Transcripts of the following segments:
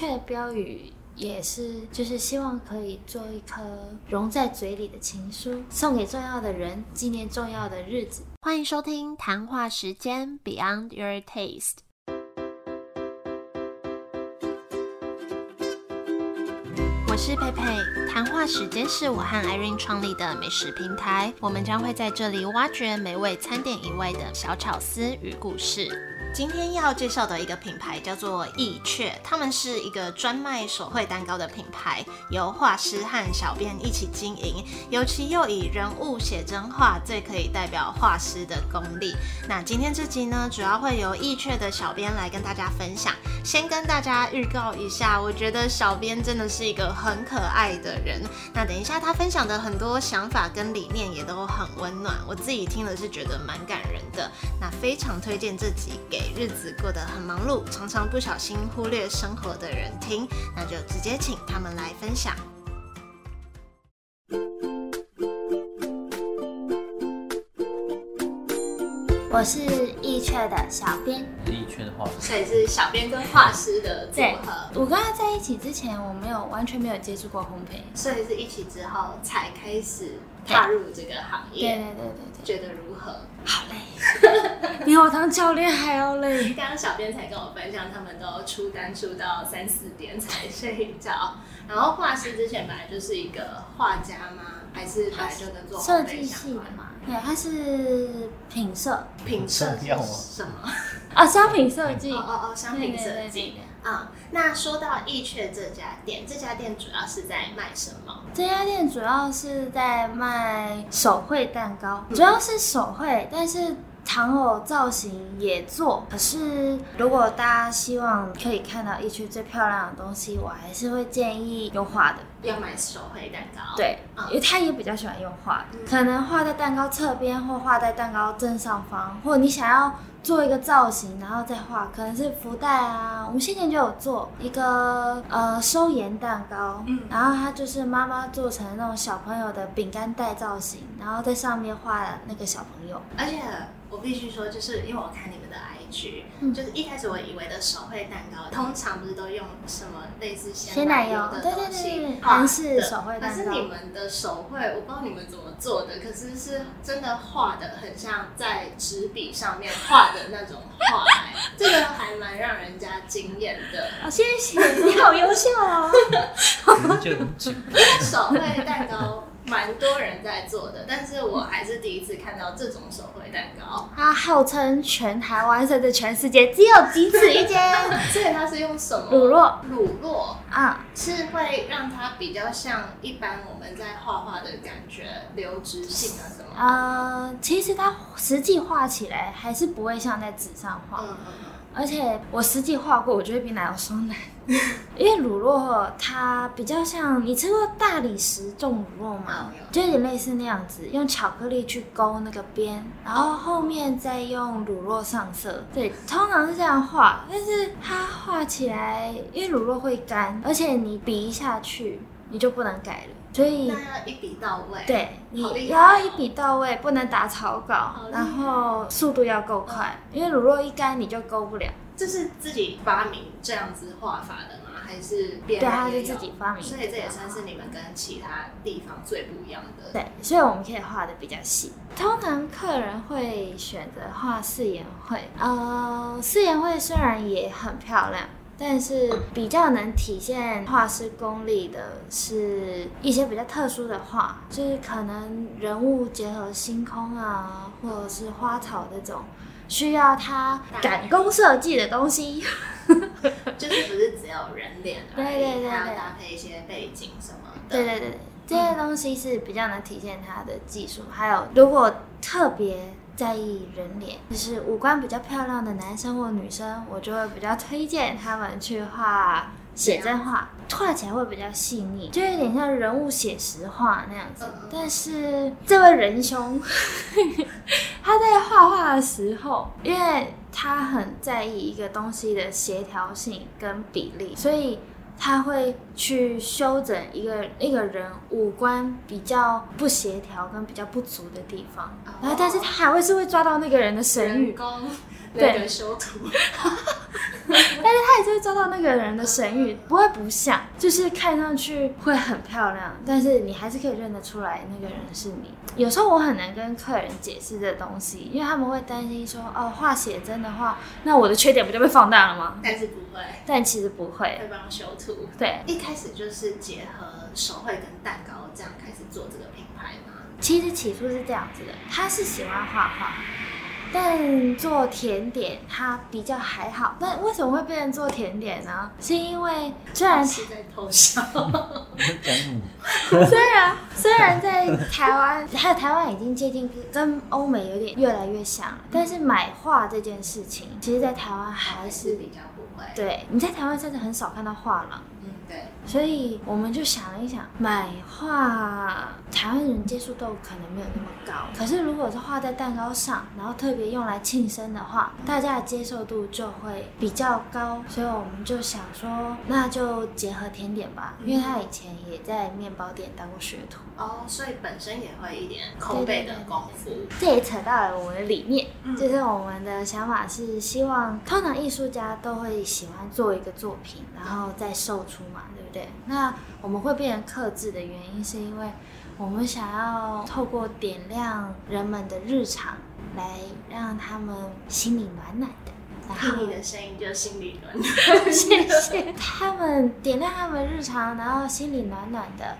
阙的标语也是，就是希望可以做一颗融在嘴里的情书，送给重要的人，纪念重要的日子。欢迎收听谈话时间 Beyond Your Taste。我是佩佩，谈话时间是我和 Irene 创立的美食平台，我们将会在这里挖掘美味餐点以外的小巧思与故事。今天要介绍的一个品牌叫做意雀，他们是一个专卖手绘蛋糕的品牌，由画师和小编一起经营，尤其又以人物写真画最可以代表画师的功力。那今天这集呢，主要会由意雀的小编来跟大家分享。先跟大家预告一下，我觉得小编真的是一个很可爱的人。那等一下他分享的很多想法跟理念也都很温暖，我自己听了是觉得蛮感人的。那非常推荐这集给。日子过得很忙碌，常常不小心忽略生活的人听，那就直接请他们来分享。我是易雀的小编，易雀的画师，所以是小编跟画师的组合。我跟他在一起之前，我没有完全没有接触过烘焙，所以是一起之后才开始踏入这个行业。对对对对对，觉得如何？好累，比我当教练还要累。刚刚小编才跟我分享，他们都出单出到三四点才睡觉。然后画师之前本来就是一个画家吗？还是本来就能做设计系的嘛？对，它是品色，品色什么？啊，商品设计。哦哦哦，商品设计。啊，那说到易雀这家店，这家店主要是在卖什么？这家店主要是在卖手绘蛋糕，主要是手绘，但是。糖偶造型也做，可是如果大家希望可以看到一区最漂亮的东西，我还是会建议用画的，要买手绘蛋糕。对，因为他也比较喜欢用画，可能画在蛋糕侧边，或画在蛋糕正上方，或者你想要。做一个造型，然后再画，可能是福袋啊。我们先前就有做一个呃收盐蛋糕，嗯，然后它就是妈妈做成那种小朋友的饼干袋造型，然后在上面画那个小朋友。而且我必须说，就是因为我看你们的 IG，就是一开始我以为的手绘蛋糕，通常不是都用什么类似鲜奶油的东西，韩式手绘蛋糕。可是你们的手绘，我不知道你们怎么做的，可是是真的画的很像在纸笔上面画。的那种画，这个还蛮让人家惊艳的。哦，谢谢，你好优秀哦。手绘蛋糕蛮多人在做的，但是我还是第一次看到这种手绘蛋糕。它号称全台湾甚至全世界只有仅此一间。所以它是用什么？乳酪。乳酪啊，是会让它比较像一般我们在画画的感觉，流直性啊什么？呃，其实它实际画起来还是不会像在纸上画。嗯嗯。而且我实际画过，我觉得比奶油霜难，因为乳酪它比较像你吃过大理石种乳酪吗？就有点类似那样子，用巧克力去勾那个边，然后后面再用乳酪上色。对，通常是这样画，但是它画起来，因为乳酪会干，而且你笔下去你就不能改了。所以要一笔到位，对，你要一笔到位，不能打草稿，然后速度要够快，因为乳酪一干你就勾不了。这是自己发明这样子画法的吗？还是别人？对，他是自己发明。所以这也算是你们跟其他地方最不一样的。对，所以我们可以画的比较细。通常客人会选择画四眼会，呃，四眼会虽然也很漂亮。但是比较能体现画师功力的是一些比较特殊的画，就是可能人物结合星空啊，或者是花草这种需要他赶工设计的东西，就是不是只有人脸，对对对，还要搭配一些背景什么的，对对对，这些东西是比较能体现他的技术。还有如果特别。在意人脸，就是五官比较漂亮的男生或女生，我就会比较推荐他们去画写真画，画起来会比较细腻，就有点像人物写实画那样子。但是这位仁兄，的时候，因为他很在意一个东西的协调性跟比例，所以。他会去修整一个一个人五官比较不协调跟比较不足的地方，然后但是他还会是会抓到那个人的神韵，对修图，但是他也是会抓到那个人的神韵，不会不像，就是看上去会很漂亮，但是你还是可以认得出来那个人是你。有时候我很难跟客人解释这东西，因为他们会担心说，哦，画写真的话，那我的缺点不就被放大了吗？但是不会，但其实不会，会帮修图。对，一开始就是结合手绘跟蛋糕这样开始做这个品牌吗？其实起初是这样子的，他是喜欢画画。但做甜点它比较还好，那为什么会变成做甜点呢？是因为虽然是在偷笑，虽然虽然在台湾，还有台湾已经接近跟欧美有点越来越像，但是买画这件事情，其实在台湾还是比较不会。对，你在台湾甚至很少看到画廊。所以我们就想了一想，买画台湾人接受度可能没有那么高，可是如果是画在蛋糕上，然后特别用来庆生的话，大家的接受度就会比较高。所以我们就想说，那就结合甜点吧，因为他以前也在面包店当过学徒哦，所以本身也会一点口碑的功夫。这也扯到了我们的理念，就是我们的想法是希望，通常艺术家都会喜欢做一个作品，然后再售出嘛。对不对，那我们会变成克制的原因，是因为我们想要透过点亮人们的日常，来让他们心里暖暖的。然后你的声音就心里暖暖。谢谢他们点亮他们日常，然后心里暖暖的。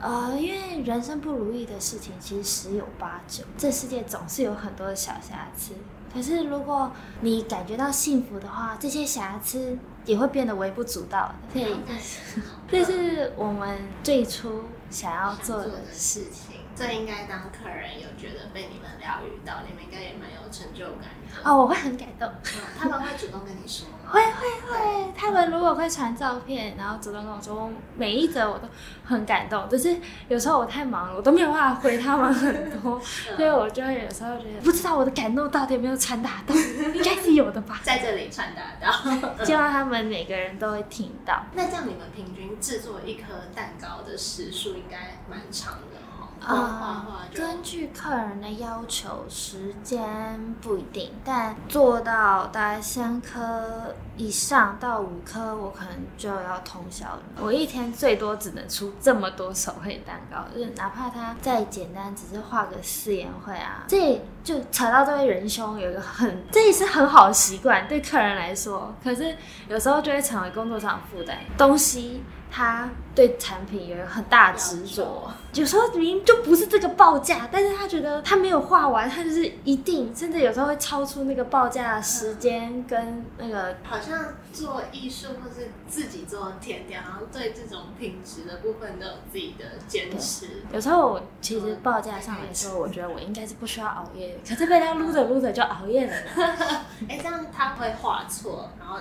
呃，因为人生不如意的事情其实十有八九，这世界总是有很多的小瑕疵。可是如果你感觉到幸福的话，这些瑕疵。也会变得微不足道，对，这是我们最初想要做的事情。这应该当客人有觉得被你们疗愈到，你们应该也蛮有成就感的。哦，我会很感动。他们会主动跟你说吗？会会会，他们如果会传照片，然后主动跟我说，每一则我都很感动。只是有时候我太忙了，我都没有办法回他们很多，所以我就会有时候觉得不知道我的感动到底有没有传达到，应该是有的吧，在这里传达到，希望他们每个人都会听到。那这样你们平均制作一颗蛋糕的时数应该蛮长的。啊，根据客人的要求，时间不一定，但做到大概三颗以上到五颗，我可能就要通宵了。我一天最多只能出这么多手绘蛋糕，就是哪怕它再简单，只是画个四言会啊，这就扯到这位仁兄有一个很，这也是很好的习惯，对客人来说，可是有时候就会成为工作上的负担，东西。他对产品有很大执着，有时候明明就不是这个报价，但是他觉得他没有画完，他就是一定，甚至有时候会超出那个报价的时间跟那个。好像做艺术或是自己做甜点，好像对这种品质的部分都有自己的坚持。有时候我其实报价上来说，我觉得我应该是不需要熬夜，可是被他撸着撸着就熬夜了。哎，这样他会画错，然后。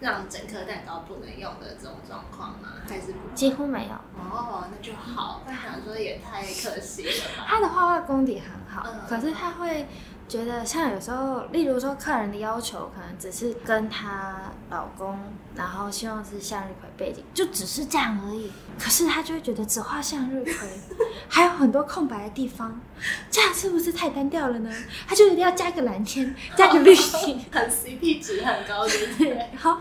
让整颗蛋糕不能用的这种状况吗？还是几乎没有？哦，那就好。那想说也太可惜了吧。他的画画功底很好，可是他会。觉得像有时候，例如说客人的要求可能只是跟她老公，然后希望是向日葵背景，就只是这样而已。可是她就会觉得只画向日葵，还有很多空白的地方，这样是不是太单调了呢？他就一定要加个蓝天，加个绿景，很 CP 值很高，对不对？好，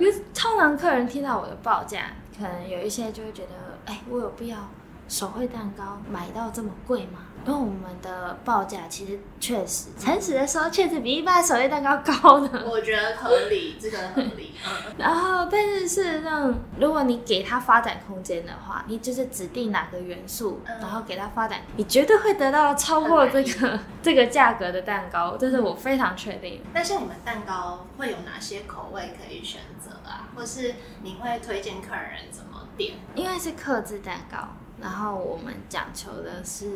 因为通常客人听到我的报价，可能有一些就会觉得，哎，我有必要手绘蛋糕买到这么贵吗？因为我们的报价其实确实，诚实的说，确实比一般手绘蛋糕高的。我觉得合理，这个合理。然后，但是事实上，如果你给他发展空间的话，你就是指定哪个元素，然后给他发展，你绝对会得到超过这个 这个价格的蛋糕，这是我非常确定。但是你们蛋糕会有哪些口味可以选择啊？或是你会推荐客人怎么点？因为是克制蛋糕，然后我们讲求的是。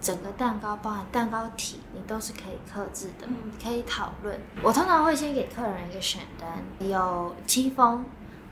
整个蛋糕包含蛋糕体，你都是可以克制的，可以讨论。我通常会先给客人一个选单，有戚风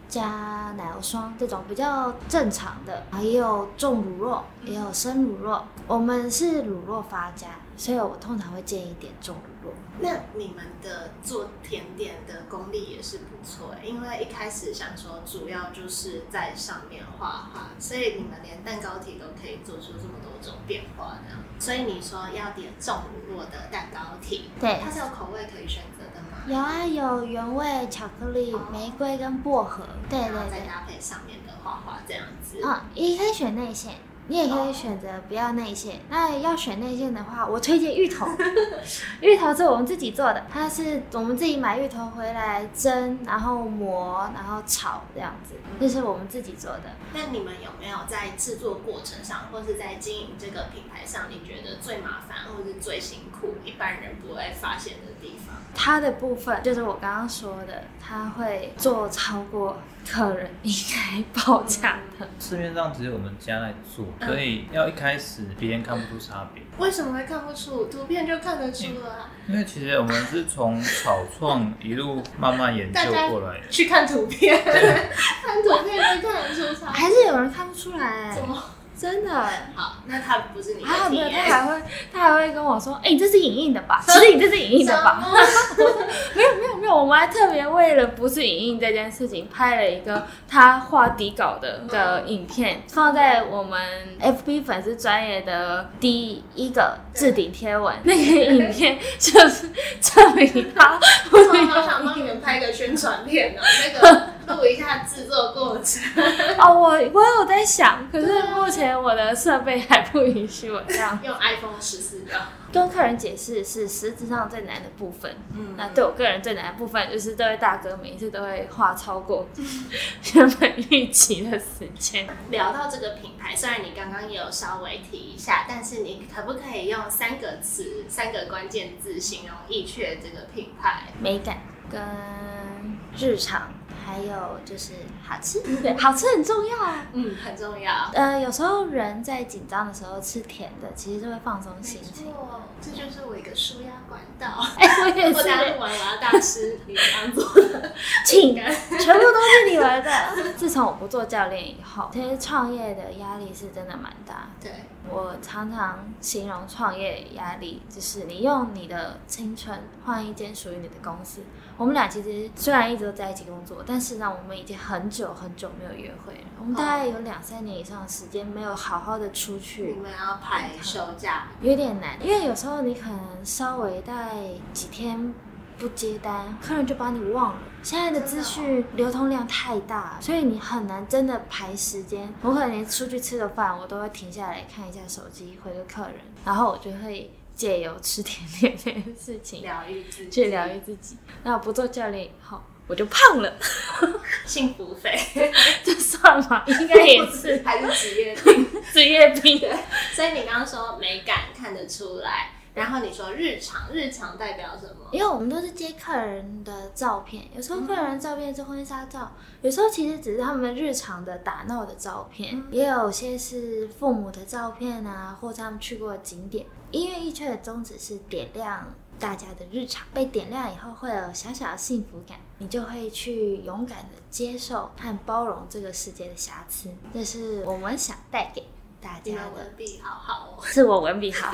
加奶油霜这种比较正常的，也有重乳酪，也有生乳酪。我们是乳酪发家，所以我通常会建议点重乳酪。那你们的做甜点的功力也是不错，因为一开始想说主要就是在上面画画，所以你们连蛋糕体都可以做出这么多种变化，这样。所以你说要点重乳酪的蛋糕体，对，它是有口味可以选择的吗？有啊，有原味巧克力、玫瑰跟薄荷，对对然后再。搭配上面的花花这样子。哦、也可以选内馅，你也可以选择不要内馅。那要选内馅的话，我推荐芋头。芋头是我们自己做的，它是我们自己买芋头回来蒸，然后磨，然后炒这样子，这是我们自己做的。那你们有没有在制作过程上，或是在经营这个品牌上，你觉得最麻烦或是最辛苦，一般人不会发现的地方？它的部分就是我刚刚说的，它会做超过客人应该报价的。市面上只有我们家在做，所以要一开始别人看不出差别。为什么会看不出？图片就看得出啊！因为其实我们是从草创一路慢慢研究过来的。去看图片，看图片就看得出差。还是有人看不出来、怎么？真的。好，那他不是你的还有没有？他。还会，他还会跟我说：“哎、你这是影印的吧？其实你这是影印的吧？” 没有没有没有，我们还特别为了不是影印这件事情，拍了一个他画底稿的的影片，放在我们 FB 粉丝专业的第一个置顶贴文。那个影片就是证明他我好想帮你们拍个宣传片啊，那个录一下制作过程。哦，我我有在想，可是目前我的设备还不允许我这样 用 iPhone 十四就好。跟客人解释，是实质上最难的部分。嗯那对我个人最难的部分就是这位大哥每一次都会花超过 原本预期的时间。聊到这个品牌，虽然你刚刚也有稍微提一下，但是你可不可以用三个词、三个关键字形容易雀这个品牌？美感跟日常，还有就是好吃，对，好吃很重要啊。嗯，很重要。呃，有时候人在紧张的时候吃甜的，其实就会放松心情。错，这就是我一个舒压管道。哎、我也我等下录是，完我要大师你这样做的请全部都是你来的。自从我不做教练以后，其实创业的压力是真的蛮大。对，我常常形容创业压力，就是你用你的青春换一间属于你的公司。我们俩其实虽然一直都在一起工作，但是呢，我们已经很久很久没有约会了。我们大概有两三年以上的时间没有好好的出你去，们要排休假，有点难。因为有时候你可能稍微带几天不接单，客人就把你忘了。现在的资讯流通量太大，所以你很难真的排时间。我可能连出去吃个饭，我都会停下来看一下手机，回个客人，然后我就会借由吃甜点这件事情疗愈自己，去疗愈自己。那不做教练以后，我就胖了，幸福肥，就算吗？应该也是还是职业病？职业病。所以你刚刚说美感看得出来，然后你说日常，日常代表什么？因为我们都是接客人的照片，有时候客人的照片是婚纱照，有时候其实只是他们日常的打闹的照片，也有些是父母的照片啊，或者他们去过的景点。音乐一圈的宗旨是点亮大家的日常，被点亮以后会有小小的幸福感，你就会去勇敢的接受和包容这个世界的瑕疵，这是我们想带给大家的。文笔好好哦，是我文笔好，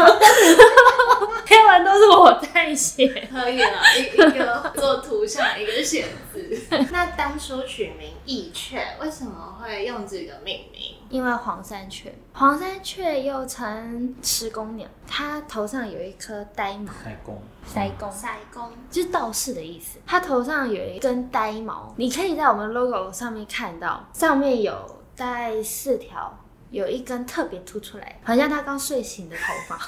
贴文 都是我在写。可以了，一一个做图像，一个写字。那当初取名易雀，为什么会用这个命名？因为黄山雀，黄山雀又称石公鸟，它头上有一颗呆毛，开工，呆公，塞公，就是道士的意思。它头上有一根呆毛，你可以在我们 logo 上面看到，上面有大概四条，有一根特别凸出来，好像它刚睡醒的头发。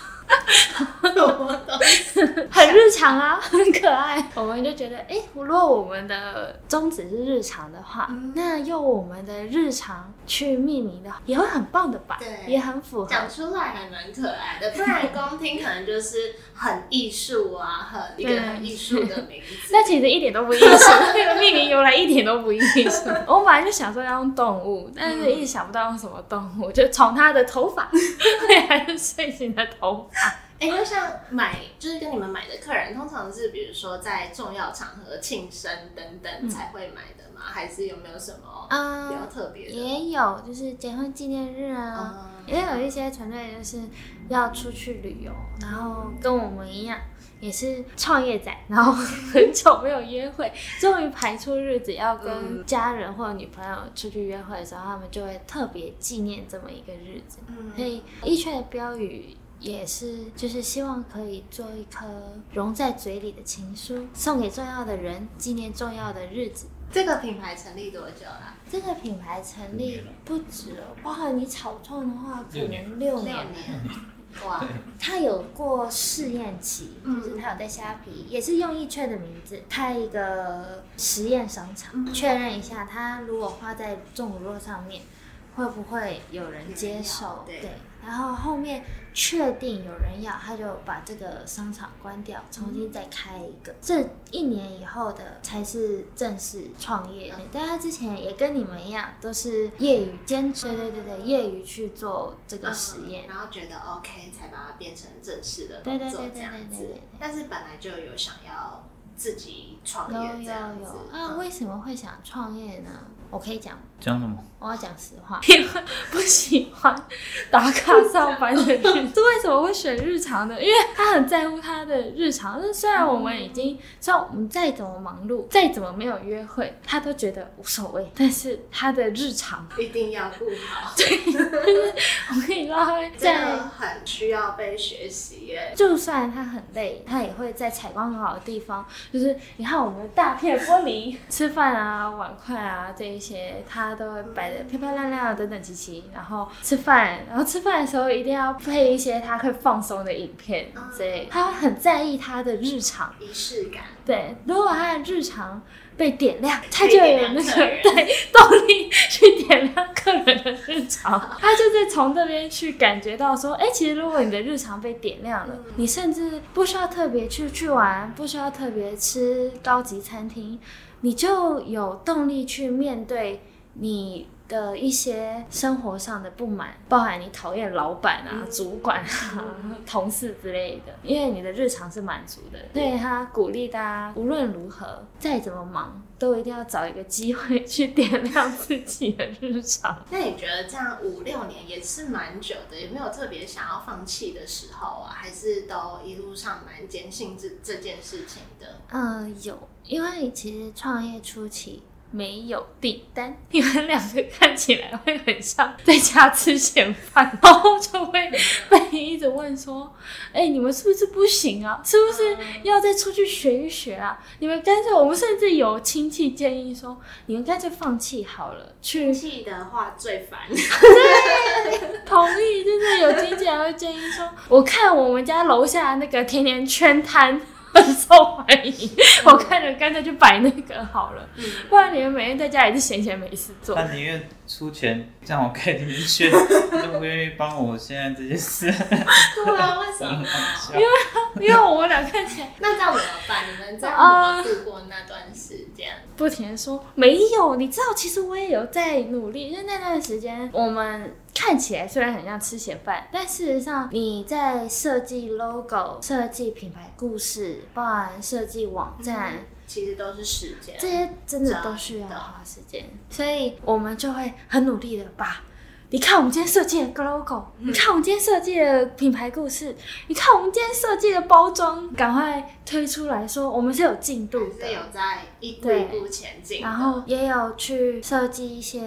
很日常啊，很可爱。我们就觉得，哎、如果我们的宗旨是日常的话，嗯那用我们的日常去命名的话，也会很棒的吧？对也很符合。讲出来还蛮可爱的，不然光听可能就是很艺术啊，很一个很艺术的名字。那其实一点都不艺术，那 个命名由来一点都不艺术。我本来就想说要用动物，但是一直想不到用什么动物，就从它的头发，还是睡醒的头发。哎、就像买就是跟你们买的客人，通常是比如说在重要场合、庆生等等才会买的吗？还是有没有什么嗯比较特别的？也有就是结婚纪念日啊，嗯也有一些团队就是要出去旅游，然后跟我们一样。也是创业仔，然后 很久没有约会，终于排出日子要跟嗯家人或者女朋友出去约会的时候，他们就会特别纪念这么一个日子。嗯所以一圈的标语也是就是希望可以做一颗融在嘴里的情书，送给重要的人，纪念重要的日子。这个品牌成立多久了？这个品牌成立不止了，包含你草创的话，可六年能六六年。哇，它有过试验期，嗯就是它有在虾皮，也是用易券的名字开一个实验商场，确认一下它如果花在重乳酪上面，会不会有人接受？对然后后面确定有人要，他就把这个商场关掉，重新再开一个。这一年以后的才是正式创业。但他之前也跟你们一样，都是业余兼职，对对对对，业余去做这个实验。嗯然后觉得 OK 才把它变成正式的对对工作对对这样子对。但是本来就有想要自己创业这样子有啊！嗯为什么会想创业呢？我可以讲，讲什么？我要讲实话，因为不喜欢打卡上班的日这。为什么会选日常的？因为他很在乎他的日常。就是虽然我们已经，虽然我们再怎么忙碌，再怎么没有约会，他都觉得无所谓。但是他的日常，一定要顾好，对我跟你说，他会真在的很需要被学习耶。就算他很累，他也会在采光很好的地方，就是你看我们的大片玻璃，吃饭啊、碗筷啊这一些，他都会摆的漂漂亮亮的，整整齐齐。然后吃饭，然后吃饭的时候一定要配一些他会放松的影片之类，他会很在意他的日常。仪式感，对，如果他的日常被点亮，他就有那个对动力去点亮客人的日常。他就是从这边去感觉到说，哎、其实如果你的日常被点亮了，你甚至不需要特别去去玩，不需要特别吃高级餐厅，你就有动力去面对你。的一些生活上的不满，包含你讨厌老板啊、主管啊、同事之类的，因为你的日常是满足的，所以他鼓励大家无论如何再怎么忙，都一定要找一个机会去点亮自己的日常。那你觉得这样五六年也是蛮久的，有没有特别想要放弃的时候啊？还是都一路上蛮坚信这这件事情的？嗯，有，因为其实创业初期。没有订单，你们两个看起来会很像 在家吃闲饭，然后就会被一直问说：“哎、你们是不是不行啊？是不是要再出去学一学啊？你们干脆……我们甚至有亲戚建议说，你们干脆放弃好了，去气的话最烦，同意，就是有经纪人会建议说，我看我们家楼下那个甜甜圈摊很受欢迎，我看着干脆就摆那个好了，不然你们每天在家也是闲闲没事做。他宁愿出钱让我开甜甜圈，都不愿意帮我现在这件事。对啊，为什么？因为因为我们俩看起来那这样怎么办？你们这样啊怎么度过那段时间？不停的说没有，你知道，其实我也有在努力，因为那段时间我们看起来虽然很像吃闲饭，但事实上你在设计 logo、设计品牌故事，包含设计网站。其实都是时间，这些真的都需要花时间，所以我们就会很努力的把。你看我们今天设计的 logo，、你看我们今天设计的品牌故事，你看我们今天设计的包装，赶快推出来说我们是有进度的还是。有在一步一步前进。然后也有去设计一些，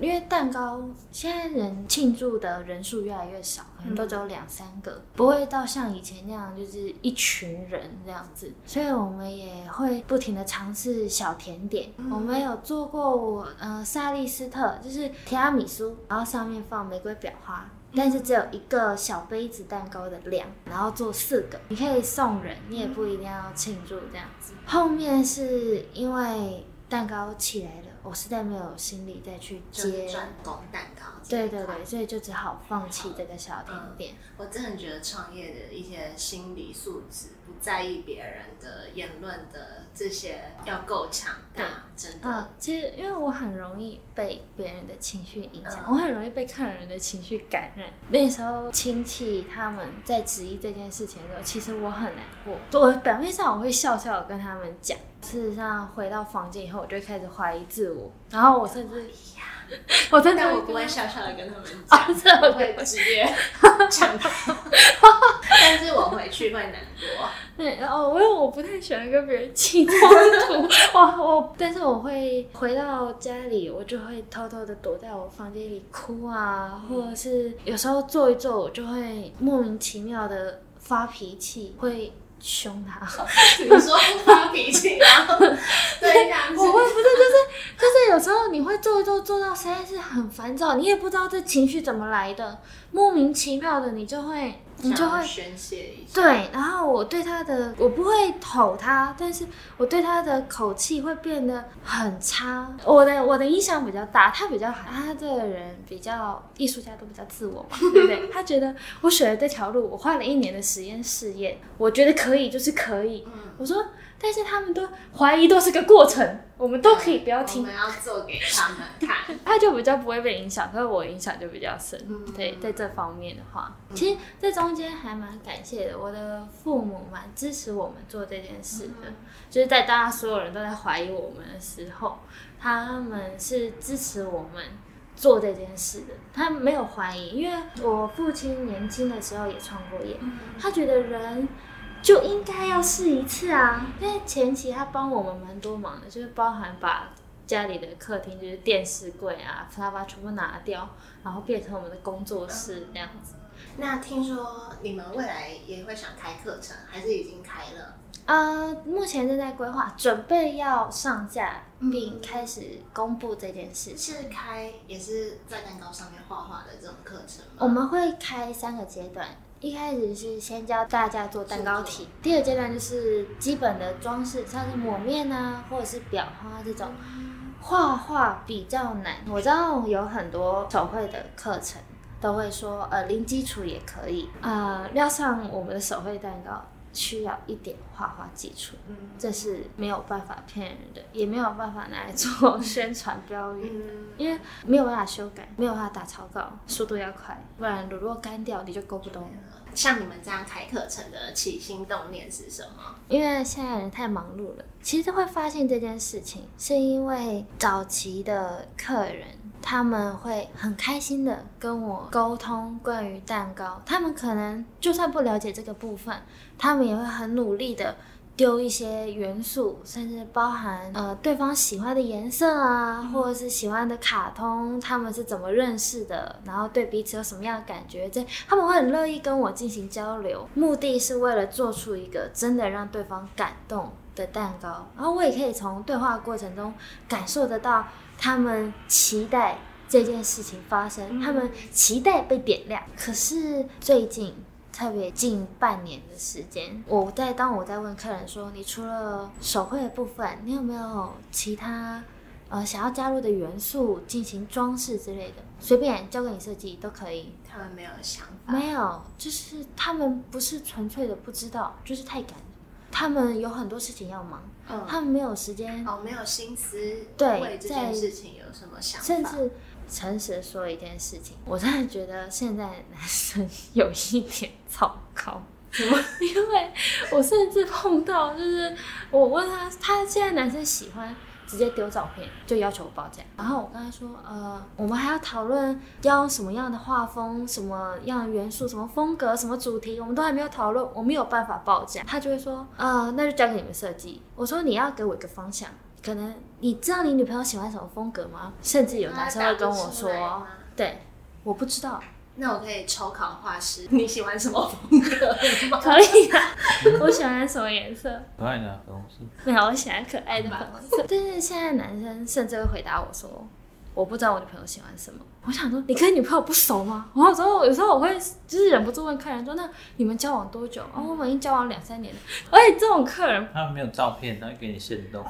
因为蛋糕现在人庆祝的人数越来越少，可能都只有两三个，不会到像以前那样就是一群人这样子。所以我们也会不停的尝试小甜点。我们有做过我呃萨利斯特，就是提拉米苏，然后上面放玫瑰裱花。但是只有一个小杯子蛋糕的量，然后做四个，你可以送人，你也不一定要庆祝这样子。后面是因为蛋糕起来了，我实在没有心力再去接就是，专供蛋糕对对对，所以就只好放弃这个小甜点。我真的觉得创业的一些心理素质，不在意别人的言论的这些要够强大，真的。啊，其实因为我很容易被别人的情绪影响，嗯我很容易被看人的情绪感染。那时候亲戚他们在质疑这件事情的时候，其实我很难过。我表面上我会笑笑地跟他们讲，事实上，回到房间以后，我就开始怀疑自我，然后我甚至，我真的但我不会笑笑的跟他们讲，啊，这我我会直接讲，但是我回去会难过。对，然后因为我不太喜欢跟别人起冲突，我我，但是我会回到家里，我就会偷偷的躲在我房间里哭啊，或者是有时候坐一坐，我就会莫名其妙的发脾气，会凶他。你说不发脾气，然后 对样子我会不是就是就是有时候你会做一做做到实在是很烦躁，你也不知道这情绪怎么来的，莫名其妙的你就会你就会宣泄一下。对，然后我对他的我不会吼他，但是我对他的口气会变得很差。我的我的影响比较大，他比较好，他这个人比较艺术家都比较自我嘛，对不对？他觉得我选了这条路，我花了一年的实验试验，我觉得可以就是可以。嗯我说，但是他们都怀疑都是个过程，我们都可以不要听我们。要做给他们看。他就比较不会被影响，可是我影响就比较深。嗯对，在这方面的话，其实这中间还蛮感谢的，我的父母蛮支持我们做这件事的。嗯就是在大家所有人都在怀疑我们的时候，他们是支持我们做这件事的。他没有怀疑，因为我父亲年轻的时候也创过业，他觉得人就应该要试一次啊。因为前期他帮我们蛮多忙的，就是包含把家里的客厅就是电视柜啊、沙发全部拿掉，然后变成我们的工作室这样子。那听说你们未来也会想开课程，还是已经开了？呃，目前正在规划，准备要上架嗯并开始公布这件事。是开也是在蛋糕上面画画的这种课程吗？我们会开三个阶段，一开始是先教大家做蛋糕体，第二阶段就是基本的装饰，像是抹面啊，或者是裱花这种。画画比较难，我知道有很多手绘的课程都会说，呃，零基础也可以，呃，要上我们的手绘蛋糕需要一点画画基础，嗯这是没有办法骗人的，也没有办法拿来做宣传标语。嗯，因为没有办法修改，没有办法打草稿，速度要快，不然如果干掉你就勾不动。像你们这样开课程的起心动念是什么？因为现在人太忙碌了，其实会发现这件事情，是因为早期的客人他们会很开心的跟我沟通关于蛋糕，他们可能就算不了解这个部分，他们也会很努力的。丢一些元素，甚至包含呃对方喜欢的颜色啊，或者是喜欢的卡通，他们是怎么认识的，然后对彼此有什么样的感觉，这他们会很乐意跟我进行交流，目的是为了做出一个真的让对方感动的蛋糕，然后我也可以从对话过程中感受得到他们期待这件事情发生，他们期待被点亮。可是最近。特别近半年的时间，我在当我在问客人说，你除了手绘的部分，你有没有其他呃想要加入的元素进行装饰之类的？随便交给你设计都可以。他们没有想法，没有，就是他们不是纯粹的不知道，就是太赶了。他们有很多事情要忙，嗯，他们没有时间，哦，没有心思对这件事情有什么想法，甚至诚实的说一件事情，我真的觉得现在的男生 有一点糟糕。因为我甚至碰到，就是我问他，他现在男生喜欢直接丢照片，就要求我报价。然后我跟他说，呃，我们还要讨论要用什么样的画风、什么样的元素、什么风格、什么主题，我们都还没有讨论，我没有办法报价。他就会说，呃，那就交给你们设计。我说你要给我一个方向，可能你知道你女朋友喜欢什么风格吗？甚至有男生会跟我说，对，我不知道。那我可以抽考画师，你喜欢什么风格？可以啊，我喜欢什么颜色？可爱的粉红色，没有，我喜欢可爱的粉红色。但是现在男生甚至会回答我说：“我不知道我女朋友喜欢什么。”我想说，你跟女朋友不熟吗？然后有时候有时候我会就是忍不住问客人说：“那你们交往多久？”哦，我们已经交往两三年了。而且这种客人，他们没有照片，他会给你现动。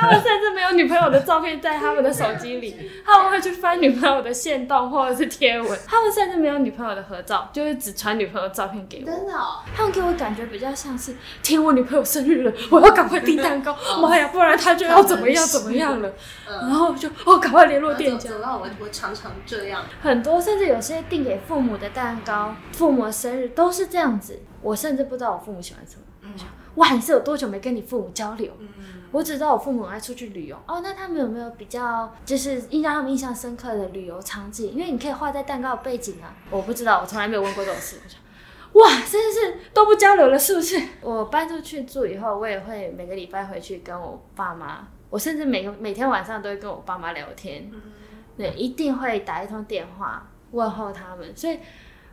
他们甚至没有女朋友的照片在他们的手机里，他们会去翻女朋友的线动或者是贴文，他们甚至没有女朋友的合照，就是只传女朋友照片给我。真的哦，他们给我感觉比较像是，天，我女朋友生日了，我要赶快订蛋糕，妈呀，不然她就要怎么样怎么样了。然嗯，后就哦，赶快联络店家。走走到我我常常这样，很多甚至有些订给父母的蛋糕，父母的生日都是这样子。我甚至不知道我父母喜欢什么。嗯，哇，你是有多久没跟你父母交流？我只知道我父母爱出去旅游哦。那他们有没有比较就是印让他们印象深刻的旅游场景？因为你可以画在蛋糕的背景啊。我不知道，我从来没有问过这种事。哇，真的是都不交流了，是不是？我搬出去住以后，我也会每个礼拜回去跟我爸妈，我甚至每个每天晚上都会跟我爸妈聊天。对，一定会打一通电话问候他们，所以。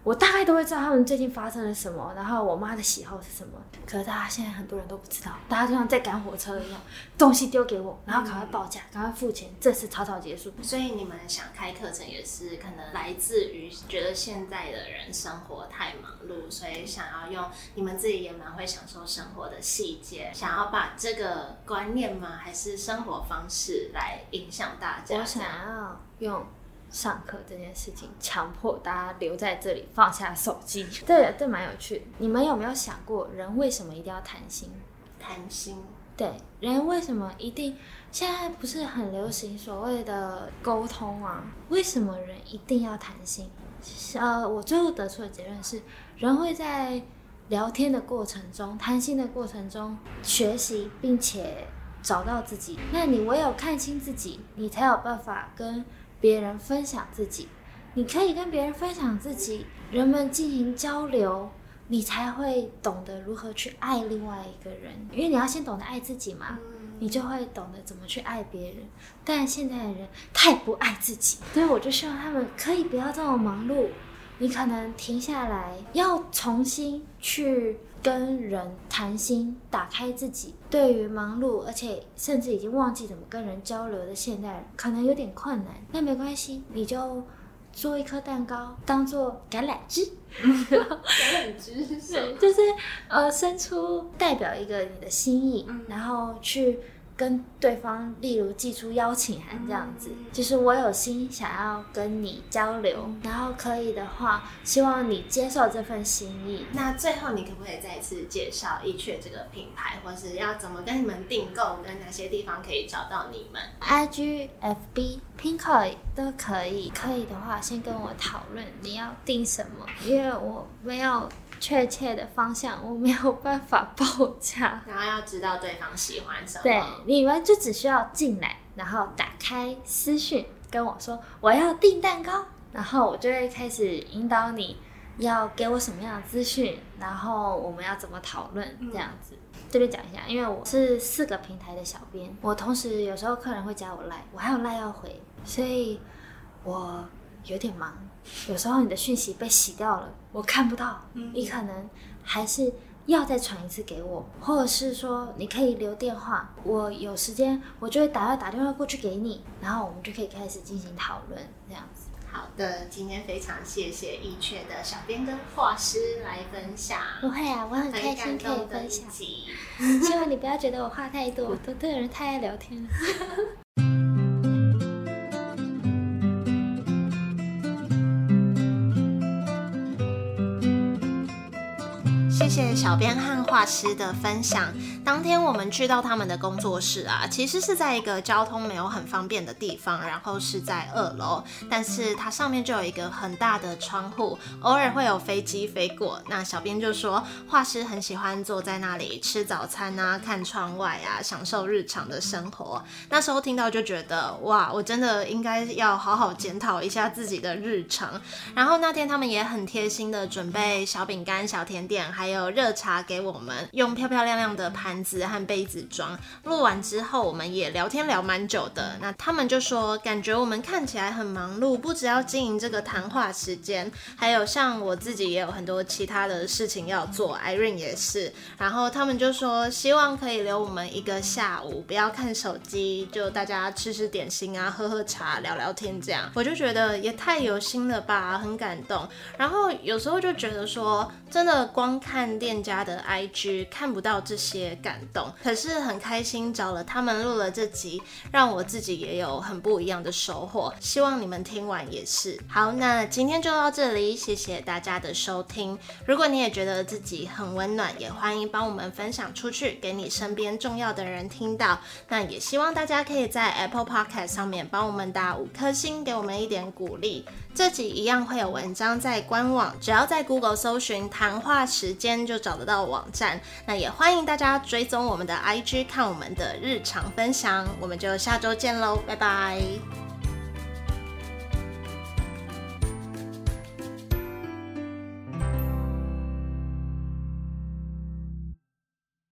我大概都会知道他们最近发生了什么，然后我妈的喜好是什么。可是大家现在很多人都不知道，大家就像在赶火车一样，东西丢给我，然后赶快报价，赶快付钱，这次草草结束。所以你们想开课程也是可能来自于觉得现在的人生活太忙碌，所以想要用你们自己也蛮会享受生活的细节，想要把这个观念吗？还是生活方式来影响大家？我想要用。上课这件事情，强迫大家留在这里，放下手机，对，这蛮有趣。你们有没有想过，人为什么一定要谈心？谈心，对，人为什么一定？现在不是很流行所谓的沟通啊？为什么人一定要谈心？呃，我最后得出的结论是，人会在聊天的过程中、谈心的过程中学习，并且找到自己。那你唯有看清自己，你才有办法跟。别人分享自己，你可以跟别人分享自己，人们进行交流，你才会懂得如何去爱另外一个人。因为你要先懂得爱自己嘛，你就会懂得怎么去爱别人。但现在的人太不爱自己，所以我就希望他们可以不要这么忙碌，你可能停下来，要重新去。跟人谈心，打开自己。对于忙碌而且甚至已经忘记怎么跟人交流的现代人，可能有点困难。那没关系，你就做一颗蛋糕，当做橄榄枝。橄榄枝是 就是呃，伸出代表一个你的心意，然后去。跟对方，例如寄出邀请函这样子，就是我有心想要跟你交流，然后可以的话，希望你接受这份心意。那最后，你可不可以再次介绍易雀这个品牌，或是要怎么跟你们订购，跟哪些地方可以找到你们？I G F B Pinkoi 都可以，可以的话先跟我讨论你要订什么，因为我没有。确切的方向我没有办法报价，然后要知道对方喜欢什么。对，你们就只需要进来，然后打开私讯跟我说我要订蛋糕，然后我就会开始引导你要给我什么样的资讯，然后我们要怎么讨论这样子。这边讲一下，因为我是四个平台的小编，我同时有时候客人会加我赖，我还有赖要回，所以我有点忙。有时候你的讯息被洗掉了，我看不到，你可能还是要再传一次给我，或者是说你可以留电话，我有时间我就会打要打电话过去给你，然后我们就可以开始进行讨论这样子。好的，今天非常谢谢易雀的小编跟画师来分享。不会啊，我很开心可以分享。希望你不要觉得我话太多，我都对人太爱聊天了。谢谢小编和画师的分享。当天我们去到他们的工作室啊，其实是在一个交通没有很方便的地方，然后是在二楼，但是它上面就有一个很大的窗户，偶尔会有飞机飞过。那小编就说，画师很喜欢坐在那里吃早餐啊，看窗外啊，享受日常的生活。那时候听到就觉得，哇，我真的应该要好好检讨一下自己的日常。然后那天他们也很贴心的准备小饼干、小甜点，还有。热茶给我们，用漂漂亮亮的盘盘子和杯子装。录完之后，我们也聊天聊蛮久的。那他们就说，感觉我们看起来很忙碌，不只要经营这个谈话时间，还有像我自己也有很多其他的事情要做。Irene 也是。然后他们就说，希望可以留我们一个下午，不要看手机，就大家吃吃点心啊，喝喝茶，聊聊天这样。我就觉得也太有心了吧，很感动。然后有时候就觉得说，真的光看。店家的 IG 看不到这些感动。可是很开心找了他们录了这集，让我自己也有很不一样的收获。希望你们听完也是。好，那今天就到这里，谢谢大家的收听。如果你也觉得自己很温暖，也欢迎帮我们分享出去，给你身边重要的人听到。那也希望大家可以在 Apple Podcast 上面帮我们打五颗星，给我们一点鼓励。这集一样会有文章在官网，只要在 Google 搜寻“谈话时间”就找得到网站。那也欢迎大家追踪我们的 IG，看我们的日常分享。我们就下周见喽，拜拜。